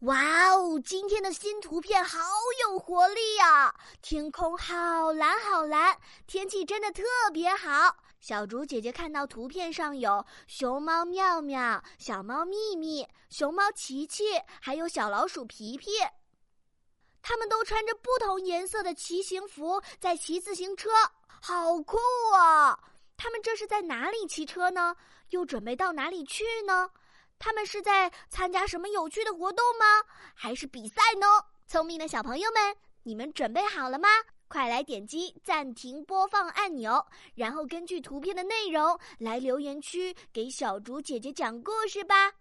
哇哦，今天的新图片好有活力呀！天空好蓝好蓝，天气真的特别好。小竹姐姐看到图片上有熊猫妙妙、小猫咪咪、熊猫琪琪，还有小老鼠皮皮。他们都穿着不同颜色的骑行服，在骑自行车，好酷啊！他们这是在哪里骑车呢？又准备到哪里去呢？他们是在参加什么有趣的活动吗？还是比赛呢？聪明的小朋友们，你们准备好了吗？快来点击暂停播放按钮，然后根据图片的内容来留言区给小竹姐姐讲故事吧。